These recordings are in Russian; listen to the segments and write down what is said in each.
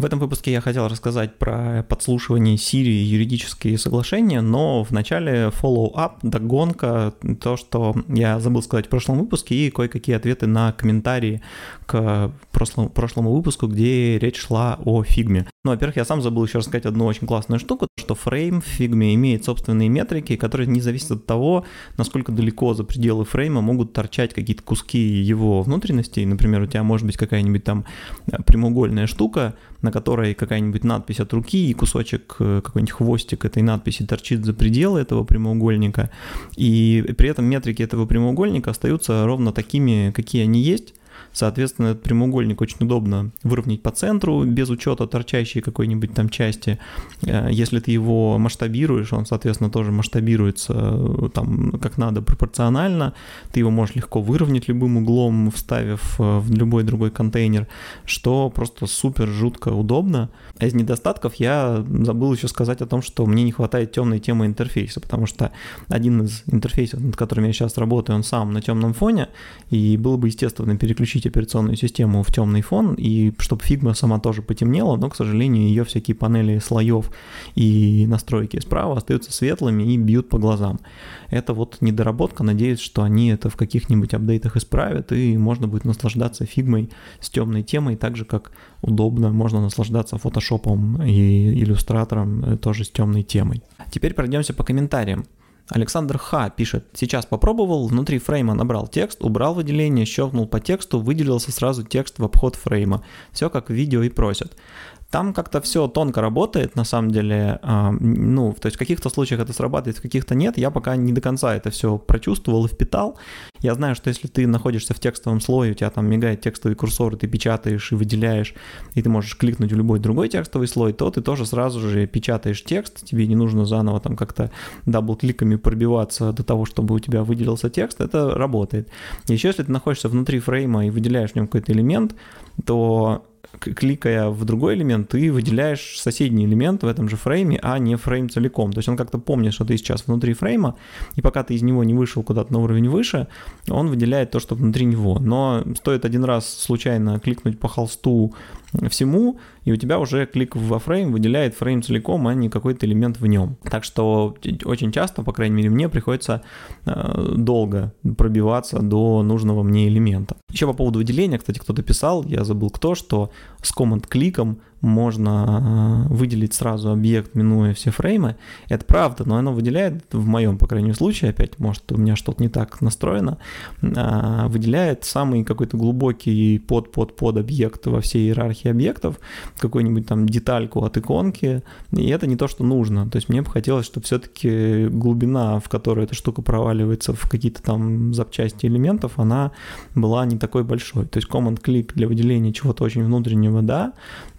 В этом выпуске я хотел рассказать про подслушивание Siri и юридические соглашения, но вначале follow-up, догонка, то, что я забыл сказать в прошлом выпуске, и кое-какие ответы на комментарии к прошлому, прошлому выпуску, где речь шла о фигме. Ну, во-первых, я сам забыл еще рассказать одну очень классную штуку, что фрейм в фигме имеет собственные метрики, которые не зависят от того, насколько далеко за пределы фрейма могут торчать какие-то куски его внутренностей. Например, у тебя может быть какая-нибудь там прямоугольная штука, на которой какая-нибудь надпись от руки и кусочек, э, какой-нибудь хвостик этой надписи торчит за пределы этого прямоугольника, и при этом метрики этого прямоугольника остаются ровно такими, какие они есть, Соответственно, этот прямоугольник очень удобно выровнять по центру, без учета торчащей какой-нибудь там части. Э, если ты его масштабируешь, он, соответственно, тоже масштабируется э, там как надо пропорционально. Ты его можешь легко выровнять любым углом, вставив э, в любой другой контейнер, что просто супер жутко удобно. А из недостатков я забыл еще сказать о том, что мне не хватает темной темы интерфейса, потому что один из интерфейсов, над которым я сейчас работаю, он сам на темном фоне, и было бы естественно переключить переключить операционную систему в темный фон, и чтобы фигма сама тоже потемнела, но, к сожалению, ее всякие панели слоев и настройки справа остаются светлыми и бьют по глазам. Это вот недоработка, надеюсь, что они это в каких-нибудь апдейтах исправят, и можно будет наслаждаться фигмой с темной темой, так же, как удобно можно наслаждаться фотошопом и иллюстратором э, тоже с темной темой. Теперь пройдемся по комментариям. Александр Х. пишет, сейчас попробовал, внутри фрейма набрал текст, убрал выделение, щелкнул по тексту, выделился сразу текст в обход фрейма. Все как в видео и просят. Там как-то все тонко работает, на самом деле. А, ну, то есть в каких-то случаях это срабатывает, в каких-то нет. Я пока не до конца это все прочувствовал и впитал. Я знаю, что если ты находишься в текстовом слое, у тебя там мигает текстовый курсор, ты печатаешь и выделяешь, и ты можешь кликнуть в любой другой текстовый слой, то ты тоже сразу же печатаешь текст, тебе не нужно заново там как-то дабл-кликами пробиваться до того, чтобы у тебя выделился текст, это работает. Еще если ты находишься внутри фрейма и выделяешь в нем какой-то элемент, то кликая в другой элемент, ты выделяешь соседний элемент в этом же фрейме, а не фрейм целиком. То есть он как-то помнит, что ты сейчас внутри фрейма, и пока ты из него не вышел куда-то на уровень выше, он выделяет то, что внутри него. Но стоит один раз случайно кликнуть по холсту всему, и у тебя уже клик во фрейм выделяет фрейм целиком, а не какой-то элемент в нем. Так что очень часто, по крайней мере, мне приходится э, долго пробиваться до нужного мне элемента. Еще по поводу выделения, кстати, кто-то писал, я забыл кто, что с команд-кликом можно э, выделить сразу объект, минуя все фреймы. Это правда, но оно выделяет, в моем, по крайней мере, случае, опять, может, у меня что-то не так настроено, э, выделяет самый какой-то глубокий под-под-под объект во всей иерархии объектов, какую-нибудь там детальку от иконки, и это не то, что нужно. То есть мне бы хотелось, чтобы все-таки глубина, в которой эта штука проваливается в какие-то там запчасти элементов, она была не такой большой. То есть command-клик для выделения чего-то очень внутреннего, да,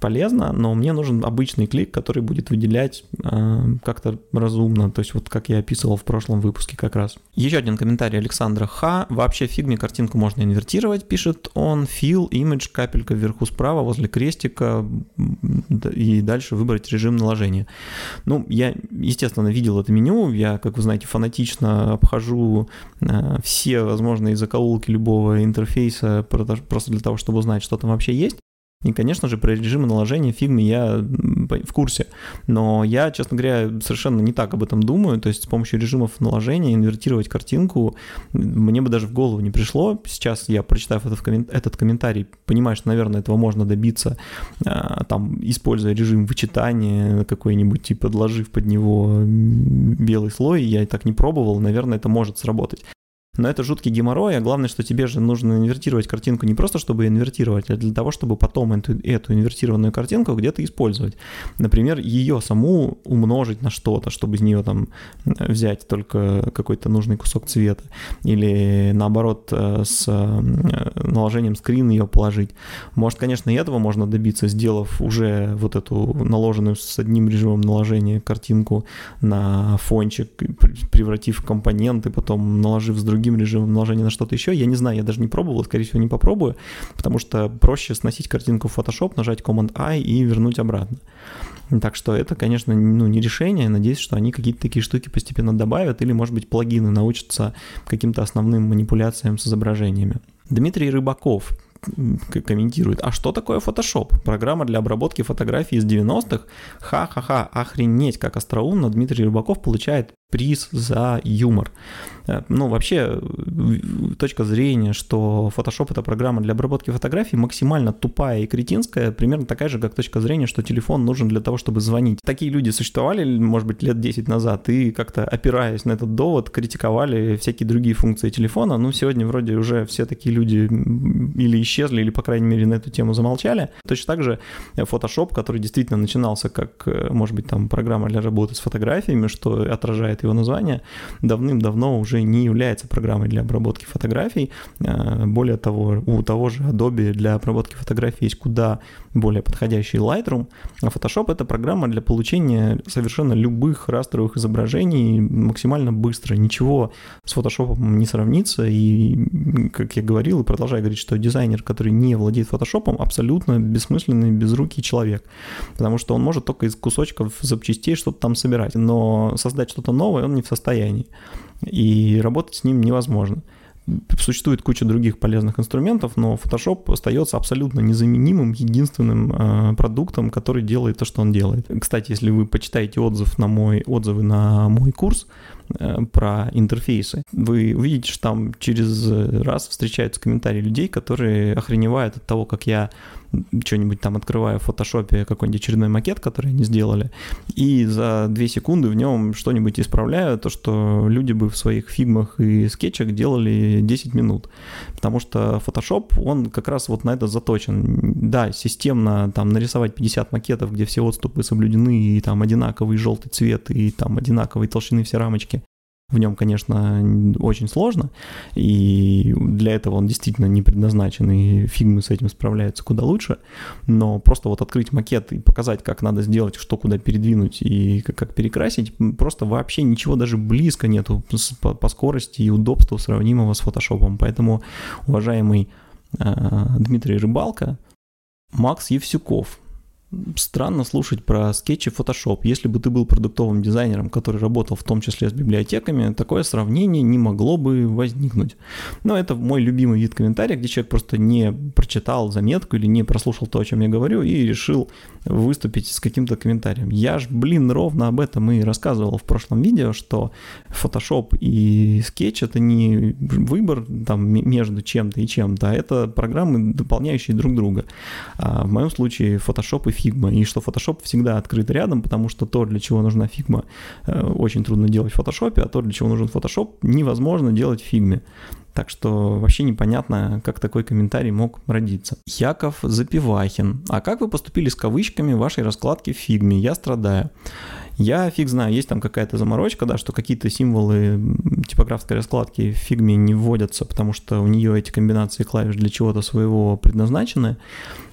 полезно, но мне нужен обычный клик, который будет выделять э, как-то разумно, то есть вот как я описывал в прошлом выпуске как раз. Еще один комментарий Александра Х. Вообще в фигме картинку можно инвертировать, пишет он. Fill, image, капелька вверху справа возле крестика и дальше выбрать режим наложения. Ну, я, естественно, видел это меню, я, как вы знаете, фанатично обхожу э, все возможные закоулки любого интерфейса просто для того, чтобы узнать, что там вообще есть. И, конечно же, про режимы наложения в я в курсе. Но я, честно говоря, совершенно не так об этом думаю. То есть с помощью режимов наложения инвертировать картинку мне бы даже в голову не пришло. Сейчас я, прочитав этот, коммент, этот комментарий, понимаю, что, наверное, этого можно добиться, а, там, используя режим вычитания какой-нибудь, типа, подложив под него белый слой. Я так не пробовал, наверное, это может сработать. Но это жуткий геморрой, а главное, что тебе же нужно инвертировать картинку не просто, чтобы инвертировать, а для того, чтобы потом эту, эту инвертированную картинку где-то использовать. Например, ее саму умножить на что-то, чтобы из нее там взять только какой-то нужный кусок цвета. Или наоборот, э, с э, наложением скрин ее положить. Может, конечно, и этого можно добиться, сделав уже вот эту наложенную с одним режимом наложения картинку на фончик, превратив в компоненты, потом наложив с другим другим режимом наложения на что-то еще. Я не знаю, я даже не пробовал, скорее всего, не попробую, потому что проще сносить картинку в Photoshop, нажать Command-I и вернуть обратно. Так что это, конечно, ну, не решение. Надеюсь, что они какие-то такие штуки постепенно добавят, или, может быть, плагины научатся каким-то основным манипуляциям с изображениями. Дмитрий Рыбаков комментирует, а что такое Photoshop? Программа для обработки фотографий из 90-х? Ха-ха-ха, охренеть, как остроумно Дмитрий Рыбаков получает приз за юмор. Э, ну, вообще, точка зрения, что Photoshop — это программа для обработки фотографий, максимально тупая и кретинская, примерно такая же, как точка зрения, что телефон нужен для того, чтобы звонить. Такие люди существовали, может быть, лет 10 назад, и как-то опираясь на этот довод, критиковали всякие другие функции телефона. Ну, сегодня вроде уже все такие люди или исчезли, или, по крайней мере, на эту тему замолчали. Точно так же Photoshop, который действительно начинался как, э, может быть, там программа для работы с фотографиями, что отражает его название, давным-давно уже не является программой для обработки фотографий. Э, более того, у того же Adobe для обработки фотографий есть куда более подходящий Lightroom, а Photoshop — это программа для получения совершенно любых растровых изображений максимально быстро. Ничего с Photoshop не сравнится, и, как я говорил, и продолжаю говорить, что дизайнер, который не владеет Photoshop, абсолютно бессмысленный, безрукий человек, потому что он может только из кусочков запчастей что-то там собирать, но создать что-то новое он не в состоянии, и работать с ним невозможно. Существует куча других полезных инструментов, но Photoshop остается абсолютно незаменимым, единственным э, продуктом, который делает то, что он делает. Кстати, если вы почитаете отзыв на мой, отзывы на мой курс, про интерфейсы, вы увидите, что там через раз встречаются комментарии людей, которые охреневают от того, как я что-нибудь там открываю в фотошопе, какой-нибудь очередной макет, который они сделали, и за две секунды в нем что-нибудь исправляю, то, что люди бы в своих фигмах и скетчах делали 10 минут. Потому что Photoshop, он как раз вот на это заточен. Да, системно там нарисовать 50 макетов, где все отступы соблюдены, и там одинаковый желтый цвет, и там одинаковой толщины все рамочки, в нем, конечно, очень сложно, и для этого он действительно не предназначен, и фигмы с этим справляются куда лучше, но просто вот открыть макет и показать, как надо сделать, что куда передвинуть и как, перекрасить, просто вообще ничего даже близко нету по, скорости и удобству сравнимого с фотошопом. Поэтому, уважаемый э, Дмитрий Рыбалка, Макс Евсюков – странно слушать про скетчи Photoshop. Если бы ты был продуктовым дизайнером, который работал в том числе с библиотеками, такое сравнение не могло бы возникнуть. Но это мой любимый вид комментария, где человек просто не прочитал заметку или не прослушал то, о чем я говорю, и решил выступить с каким-то комментарием. Я ж, блин, ровно об этом и рассказывал в прошлом видео, что Photoshop и скетч это не выбор там между чем-то и чем-то, а это программы, дополняющие друг друга. А в моем случае Photoshop и Figma, и что Photoshop всегда открыт рядом, потому что то, для чего нужна Figma, э, очень трудно делать в Photoshop, а то, для чего нужен Photoshop, невозможно делать в Figma. Так что вообще непонятно, как такой комментарий мог родиться. Яков Запивахин. А как вы поступили с кавычками в вашей раскладке в фигме? Я страдаю. Я фиг знаю, есть там какая-то заморочка, да, что какие-то символы типографской раскладки в фигме не вводятся, потому что у нее эти комбинации клавиш для чего-то своего предназначены.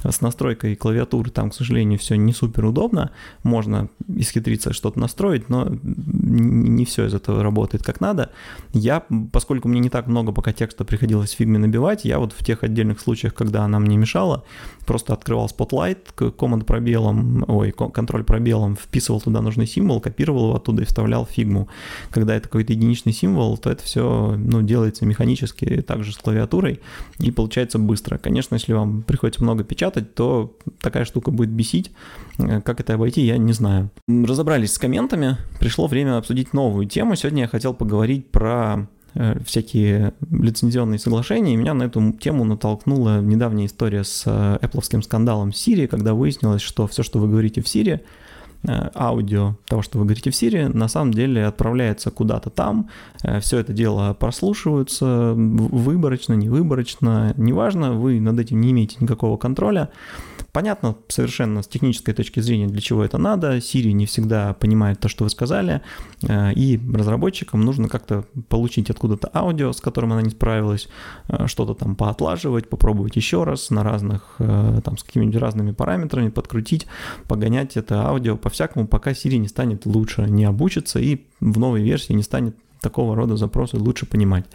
С настройкой клавиатуры там, к сожалению, все не супер удобно. Можно исхитриться что-то настроить, но не все из этого работает как надо. Я, поскольку мне не так много пока текста приходилось в фигме набивать, я вот в тех отдельных случаях, когда она мне мешала, просто открывал Spotlight, команд пробелом, ой, контроль пробелом, вписывал туда нужный символ, копировал его оттуда и вставлял в фигму. Когда это какой-то единичный символ, то это все ну, делается механически, также с клавиатурой, и получается быстро. Конечно, если вам приходится много печатать, то такая штука будет бесить. Э, как это обойти, я не знаю. Разобрались с комментами, пришло время обсудить новую тему. Сегодня я хотел поговорить про э, всякие лицензионные соглашения, и меня на эту тему натолкнула недавняя история с э, Apple скандалом Siri, когда выяснилось, что все, что вы говорите в Э, аудио того, что вы говорите в Siri, на самом деле отправляется куда-то там, э, все это дело прослушивается выборочно, невыборочно, неважно, вы над этим не имеете никакого контроля, Понятно совершенно с технической точки зрения, для чего это надо. Siri не всегда понимает то, что вы сказали, э, и разработчикам нужно как-то получить откуда-то аудио, с которым она не справилась, э, что-то там поотлаживать, попробовать еще раз на разных, э, там, с какими-нибудь разными параметрами, подкрутить, погонять это аудио по-всякому, пока Siri не станет лучше, не обучится и в новой версии не станет такого рода запросы лучше понимать.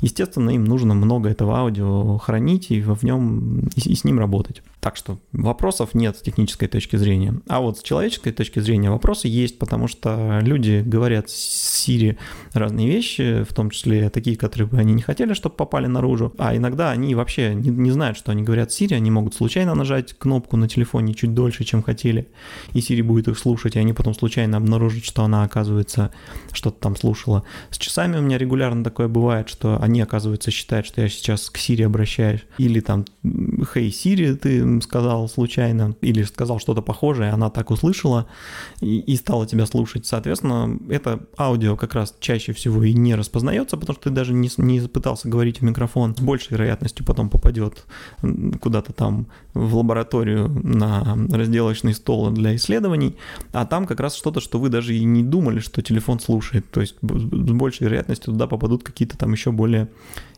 Естественно, им нужно много этого аудио хранить и в нем и, и с ним работать. Так что вопросов нет с технической точки зрения. А вот с человеческой точки зрения вопросы есть, потому что люди говорят с Siri разные вещи, в том числе такие, которые бы они не хотели, чтобы попали наружу. А иногда они вообще не, не знают, что они говорят Siri, они могут случайно нажать кнопку на телефоне чуть дольше, чем хотели, и Siri будет их слушать, и они потом случайно обнаружат, что она, оказывается, что-то там слушала. С часами у меня регулярно такое бывает, что они, оказывается, считают, что я сейчас к Siri обращаюсь. Или там, хей, Siri, ты сказал случайно, или сказал что-то похожее, она так услышала и, и стала тебя слушать. Соответственно, это аудио как раз чаще всего и не распознается, потому что ты даже не, не пытался говорить в микрофон. С большей вероятностью потом попадет куда-то там в лабораторию на разделочный стол для исследований, а там как раз что-то, что вы даже и не думали, что телефон слушает. То есть с большей вероятностью туда попадут какие-то там еще более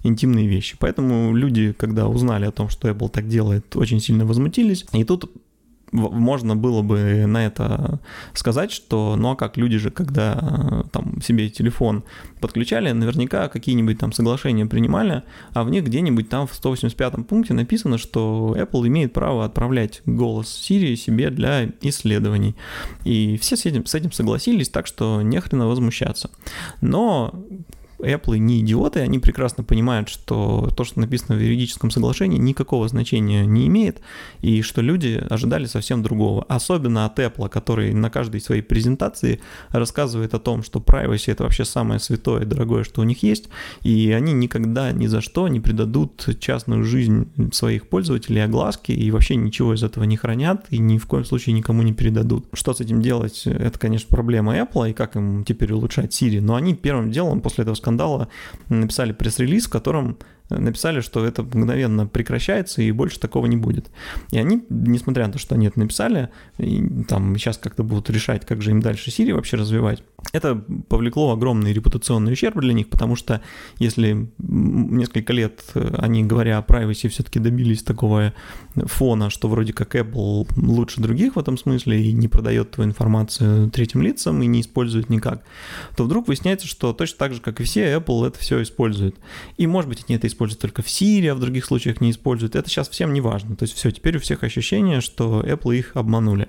интимные вещи. Поэтому люди, когда узнали о том, что Apple так делает, очень сильно возмутились. И тут можно было бы на это сказать, что ну а как люди же, когда э, там себе телефон подключали, наверняка какие-нибудь там соглашения принимали, а в них где-нибудь там в 185 пункте написано, что Apple имеет право отправлять голос Siri себе для исследований. И все с этим, с этим согласились, так что нехрена возмущаться. Но Apple не идиоты, они прекрасно понимают, что то, что написано в юридическом соглашении, никакого значения не имеет, и что люди ожидали совсем другого. Особенно от Apple, который на каждой своей презентации рассказывает о том, что privacy это вообще самое святое и дорогое, что у них есть, и они никогда ни за что не предадут частную жизнь своих пользователей огласке и вообще ничего из этого не хранят и ни в коем случае никому не передадут. Что с этим делать, это, конечно, проблема Apple, и как им теперь улучшать Siri, но они первым делом после этого скандала скандала написали пресс-релиз, в котором написали, что это мгновенно прекращается и больше такого не будет. И они, несмотря на то, что они это написали, и там сейчас как-то будут решать, как же им дальше Сирии вообще развивать, это повлекло огромный репутационный ущерб для них, потому что если несколько лет они, говоря о privacy, все-таки добились такого фона, что вроде как Apple лучше других в этом смысле и не продает твою информацию третьим лицам и не использует никак, то вдруг выясняется, что точно так же, как и все, Apple это все использует. И, может быть, они это используют только в Siri, а в других случаях не используют. Это сейчас всем не важно. То есть все, теперь у всех ощущение, что Apple их обманули.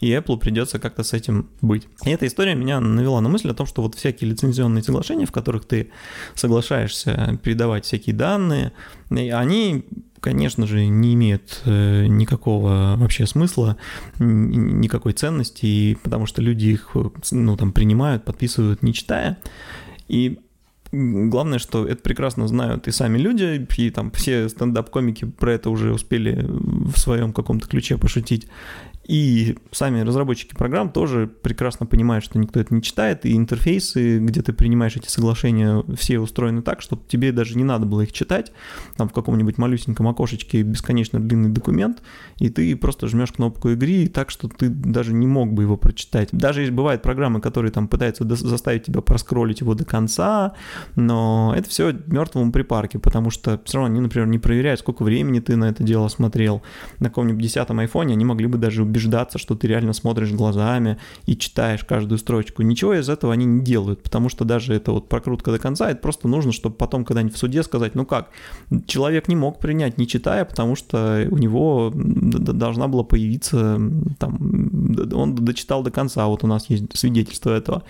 И Apple придется как-то с этим быть. И эта история меня навела на мысль о том, что вот всякие лицензионные соглашения, в которых ты соглашаешься передавать всякие данные, они конечно же, не имеют э, никакого вообще смысла, никакой ценности, потому что люди их ну, там, принимают, подписывают, не читая. И Главное, что это прекрасно знают и сами люди, и там все стендап-комики про это уже успели в своем каком-то ключе пошутить. И сами разработчики программ тоже прекрасно понимают, что никто это не читает, и интерфейсы, где ты принимаешь эти соглашения, все устроены так, что тебе даже не надо было их читать, там в каком-нибудь малюсеньком окошечке бесконечно длинный документ, и ты просто жмешь кнопку игры, так что ты даже не мог бы его прочитать. Даже есть бывают программы, которые там пытаются заставить тебя проскролить его до конца, но это все мертвому припарке, потому что все равно они, например, не проверяют, сколько времени ты на это дело смотрел. На каком-нибудь десятом айфоне они могли бы даже убеждаться, что ты реально смотришь глазами и читаешь каждую строчку. Ничего из этого они не делают, потому что даже это вот прокрутка до конца, это просто нужно, чтобы потом когда-нибудь в суде сказать, ну как, человек не мог принять, не читая, потому что у него должна была появиться, там, он дочитал до конца, вот у нас есть свидетельство этого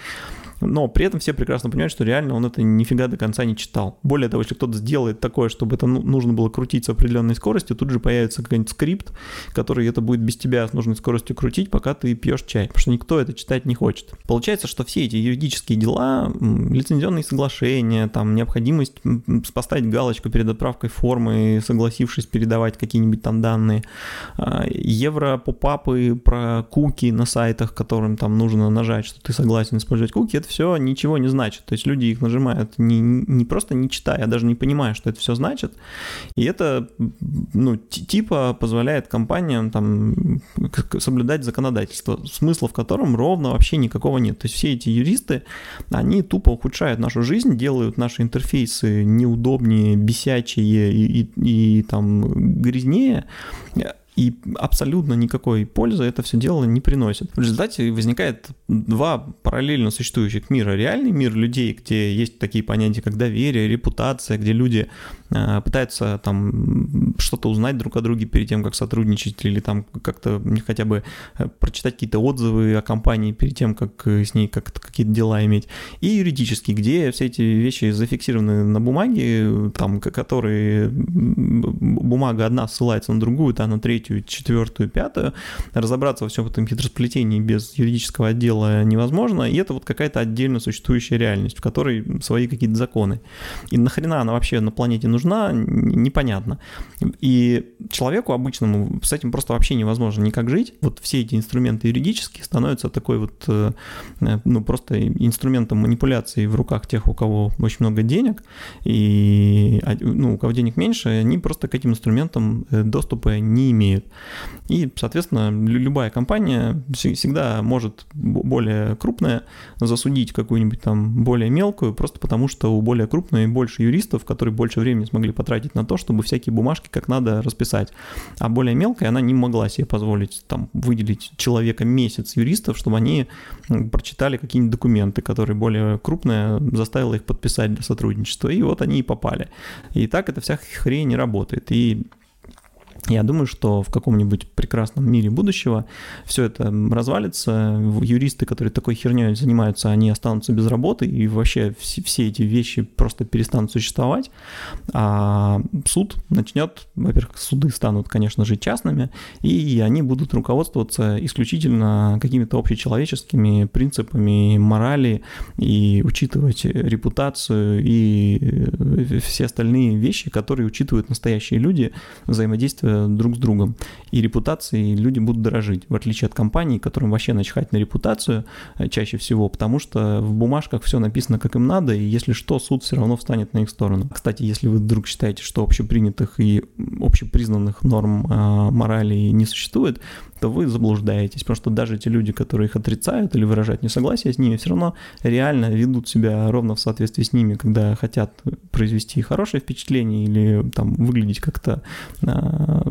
но при этом все прекрасно понимают, что реально он это нифига до конца не читал. Более того, если кто-то сделает такое, чтобы это ну, нужно было крутить с определенной скоростью, тут же появится какой-нибудь скрипт, который это будет без тебя с нужной скоростью крутить, пока ты пьешь чай, потому что никто это читать не хочет. Получается, что все эти юридические дела, лицензионные соглашения, там необходимость поставить галочку перед отправкой формы, согласившись передавать какие-нибудь там данные, а, евро попапы про куки на сайтах, которым там нужно нажать, что ты согласен использовать куки, это все ничего не значит. То есть люди их нажимают не, не просто не читая, а даже не понимая, что это все значит. И это, ну, типа позволяет компаниям там соблюдать законодательство, смысла в котором ровно вообще никакого нет. То есть все эти юристы, они тупо ухудшают нашу жизнь, делают наши интерфейсы неудобнее, бесячие и, и, и там грязнее, и абсолютно никакой пользы это все дело не приносит. В результате возникает два параллельно существующих мира. Реальный мир людей, где есть такие понятия, как доверие, репутация, где люди э, пытаются там что-то узнать друг о друге перед тем, как сотрудничать, или там как-то хотя бы э, прочитать какие-то отзывы о компании перед тем, как э, с ней как-то какие-то дела иметь. И юридически, где все эти вещи зафиксированы на бумаге, там, которые бумага одна ссылается на другую, та на третью, третью, четвертую, пятую. Разобраться во всем этом хитросплетении без юридического отдела невозможно, и это вот какая-то отдельно существующая реальность, в которой свои какие-то законы. И нахрена она вообще на планете нужна, непонятно. И человеку обычному с этим просто вообще невозможно никак жить. Вот все эти инструменты юридические становятся такой вот, э, ну, просто инструментом манипуляции в руках тех, у кого очень много денег, и, а, ну, у кого денег меньше, они просто к этим инструментам э, доступа не имеют имеют. И, соответственно, любая компания всегда может более крупная засудить какую-нибудь там более мелкую, просто потому что у более крупной больше юристов, которые больше времени смогли потратить на то, чтобы всякие бумажки как надо расписать. А более мелкая она не могла себе позволить там выделить человека месяц юристов, чтобы они прочитали какие-нибудь документы, которые более крупная заставила их подписать для сотрудничества. И вот они и попали. И так эта вся хрень не работает. И я думаю, что в каком-нибудь прекрасном мире будущего все это развалится, юристы, которые такой херней занимаются, они останутся без работы, и вообще все, все эти вещи просто перестанут существовать, а суд начнет, во-первых, суды станут, конечно же, частными, и они будут руководствоваться исключительно какими-то общечеловеческими принципами морали и учитывать репутацию и все остальные вещи, которые учитывают настоящие люди, взаимодействие друг с другом. И репутацией люди будут дорожить, в отличие от компаний, которым вообще начхать на репутацию э, чаще всего, потому что в бумажках все написано как им надо, и если что, суд все равно встанет на их сторону. Кстати, если вы вдруг считаете, что общепринятых и общепризнанных норм э, морали не существует, то вы заблуждаетесь, потому что даже те люди, которые их отрицают или выражают несогласие с ними, все равно реально ведут себя ровно в соответствии с ними, когда хотят произвести хорошее впечатление или там выглядеть как-то э,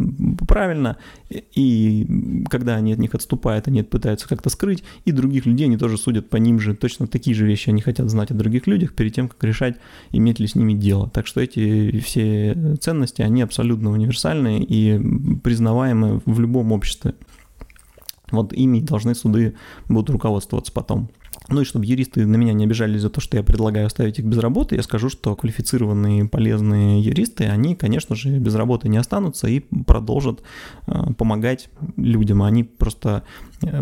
правильно, и когда они от них отступают, они пытаются как-то скрыть, и других людей они тоже судят по ним же, точно такие же вещи они хотят знать о других людях перед тем, как решать, иметь ли с ними дело. Так что эти все ценности, они абсолютно универсальные и признаваемы в любом обществе. Вот ими должны суды будут руководствоваться потом. Ну и чтобы юристы на меня не обижались за то, что я предлагаю оставить их без работы, я скажу, что квалифицированные полезные юристы, они, конечно же, без работы не останутся и продолжат э, помогать людям. Они просто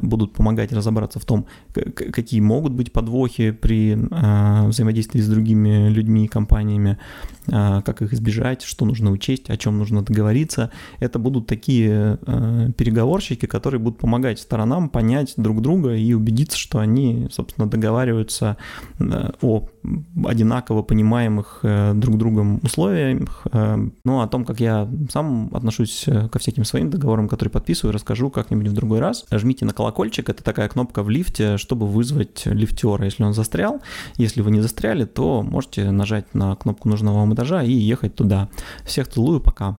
будут помогать разобраться в том, какие могут быть подвохи при э, взаимодействии с другими людьми и компаниями, как их избежать, что нужно учесть, о чем нужно договориться. Это будут такие переговорщики, которые будут помогать сторонам понять друг друга и убедиться, что они, собственно, договариваются э, о одинаково понимаемых э, друг другом условиях. Э, ну, о том, как я сам отношусь ко всяким своим договорам, которые подписываю, расскажу как-нибудь в другой раз. Жмите на колокольчик, это такая кнопка в лифте, чтобы вызвать лифтера, если он застрял. Если вы не застряли, то можете нажать на кнопку нужного вам этажа и ехать туда. Всех целую, пока.